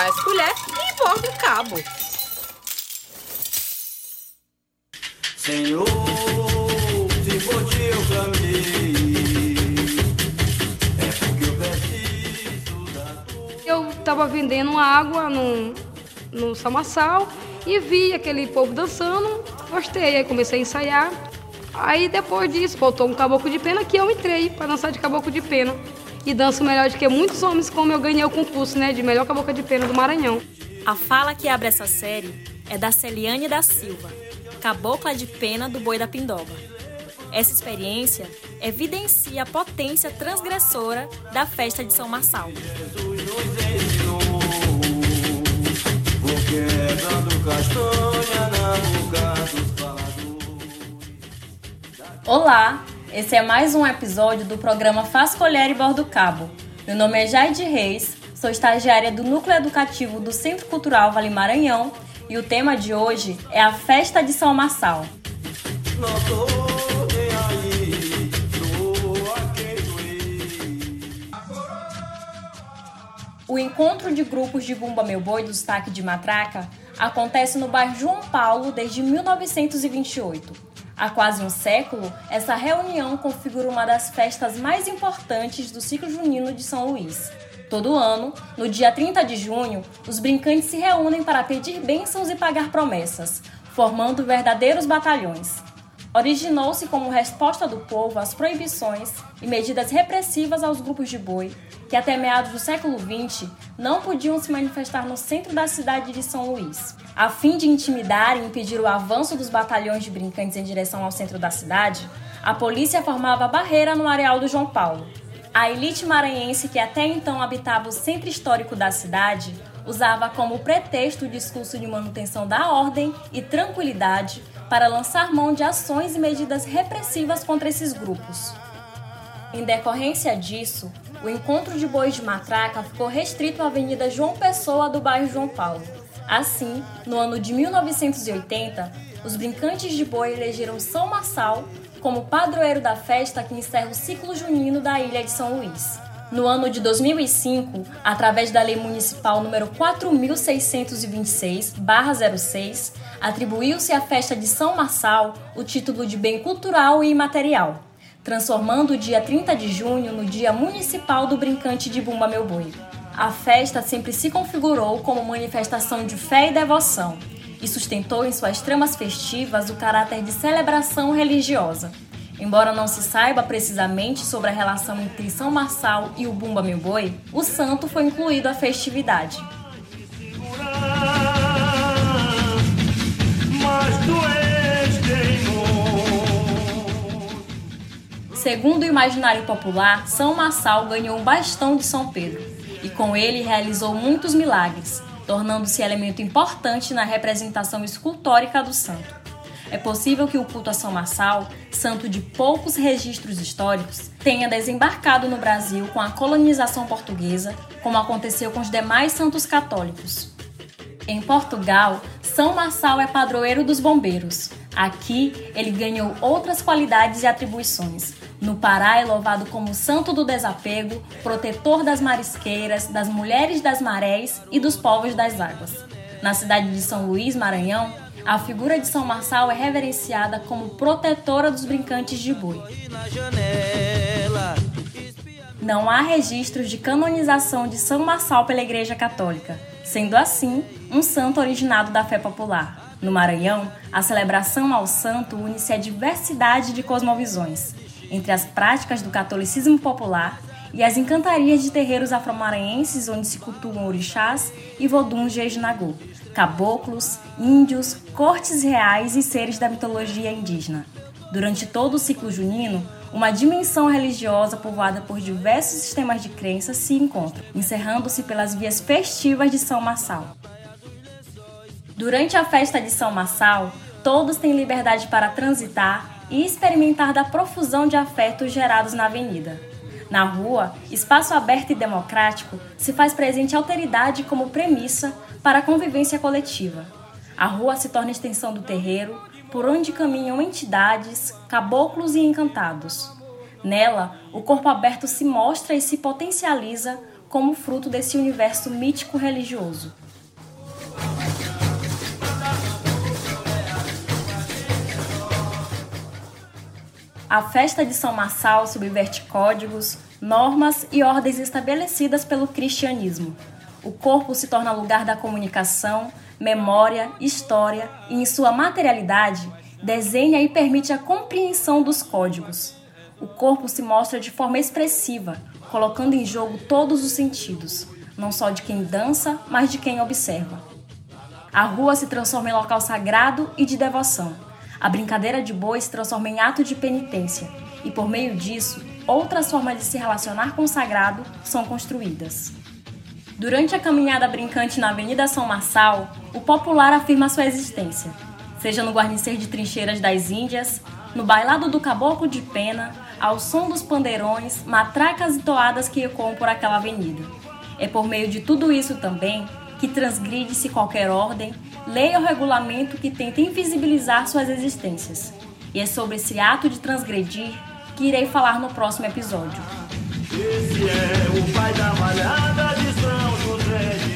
faz colher e borda o cabo. Senhor, se por ti eu clamei, é porque eu preciso da tua. Eu estava vendendo água no, no Samassal e vi aquele povo dançando, gostei, aí comecei a ensaiar. Aí depois disso, faltou um caboclo de pena que eu entrei para dançar de caboclo de pena. E danço melhor do que muitos homens, como eu ganhei o concurso né, de melhor caboclo de pena do Maranhão. A fala que abre essa série é da Celiane da Silva, cabocla de pena do Boi da Pindoba. Essa experiência evidencia a potência transgressora da festa de São Marçal. Olá, esse é mais um episódio do programa Faz Colher e Bordo Cabo. Meu nome é Jaide Reis, sou estagiária do Núcleo Educativo do Centro Cultural Vale Maranhão e o tema de hoje é a Festa de São Marçal. O encontro de grupos de Bumba Meu Boi do Destaque de Matraca acontece no bairro João Paulo desde 1928. Há quase um século, essa reunião configura uma das festas mais importantes do ciclo junino de São Luís. Todo ano, no dia 30 de junho, os brincantes se reúnem para pedir bênçãos e pagar promessas, formando verdadeiros batalhões. Originou-se como resposta do povo às proibições e medidas repressivas aos grupos de boi, que até meados do século XX não podiam se manifestar no centro da cidade de São Luís. A fim de intimidar e impedir o avanço dos batalhões de brincantes em direção ao centro da cidade, a polícia formava barreira no areal do João Paulo. A elite maranhense que até então habitava o centro histórico da cidade usava como pretexto o discurso de manutenção da ordem e tranquilidade para lançar mão de ações e medidas repressivas contra esses grupos. Em decorrência disso, o encontro de bois de matraca ficou restrito à Avenida João Pessoa do bairro João Paulo. Assim, no ano de 1980, os brincantes de boi elegeram São Marçal como padroeiro da festa que encerra o ciclo junino da ilha de São Luís. No ano de 2005, através da Lei Municipal número 4626/06, atribuiu-se à festa de São Marçal o título de bem cultural e imaterial, transformando o dia 30 de junho no Dia Municipal do Brincante de Bumba Meu Boi. A festa sempre se configurou como manifestação de fé e devoção e sustentou em suas tramas festivas o caráter de celebração religiosa. Embora não se saiba precisamente sobre a relação entre São Marçal e o Bumba Meu Boi, o santo foi incluído à festividade. Segundo o imaginário popular, São Marçal ganhou um bastão de São Pedro e com ele realizou muitos milagres, tornando-se elemento importante na representação escultórica do santo. É possível que o culto a São Marçal, santo de poucos registros históricos, tenha desembarcado no Brasil com a colonização portuguesa, como aconteceu com os demais santos católicos. Em Portugal, São Marçal é padroeiro dos bombeiros. Aqui, ele ganhou outras qualidades e atribuições. No Pará é louvado como santo do desapego, protetor das marisqueiras, das mulheres das marés e dos povos das águas. Na cidade de São Luís, Maranhão, a figura de São Marçal é reverenciada como protetora dos brincantes de boi. Não há registros de canonização de São Marçal pela Igreja Católica, sendo assim um santo originado da fé popular. No Maranhão, a celebração ao santo une-se a diversidade de cosmovisões, entre as práticas do catolicismo popular e as encantarias de terreiros afro-maranhenses onde se cultuam orixás e voduns de Ejinagô, caboclos, índios, cortes reais e seres da mitologia indígena. Durante todo o ciclo junino, uma dimensão religiosa povoada por diversos sistemas de crença se encontra, encerrando-se pelas vias festivas de São Marçal. Durante a festa de São Marçal, todos têm liberdade para transitar e experimentar da profusão de afetos gerados na avenida. Na rua, espaço aberto e democrático se faz presente alteridade como premissa para a convivência coletiva. A rua se torna extensão do terreiro, por onde caminham entidades, caboclos e encantados. Nela, o corpo aberto se mostra e se potencializa como fruto desse universo mítico religioso. A festa de São Marçal subverte códigos, normas e ordens estabelecidas pelo cristianismo. O corpo se torna lugar da comunicação, memória, história e, em sua materialidade, desenha e permite a compreensão dos códigos. O corpo se mostra de forma expressiva, colocando em jogo todos os sentidos, não só de quem dança, mas de quem observa. A rua se transforma em local sagrado e de devoção a brincadeira de boi se transforma em ato de penitência, e por meio disso, outras formas de se relacionar com o sagrado são construídas. Durante a caminhada brincante na Avenida São Marçal, o popular afirma sua existência, seja no guarnecer de trincheiras das Índias, no bailado do caboclo de pena, ao som dos pandeirões, matracas e toadas que ecoam por aquela avenida. É por meio de tudo isso também que transgride-se qualquer ordem, lei ou regulamento que tenta invisibilizar suas existências. E é sobre esse ato de transgredir que irei falar no próximo episódio. Esse é o pai da malhada de São José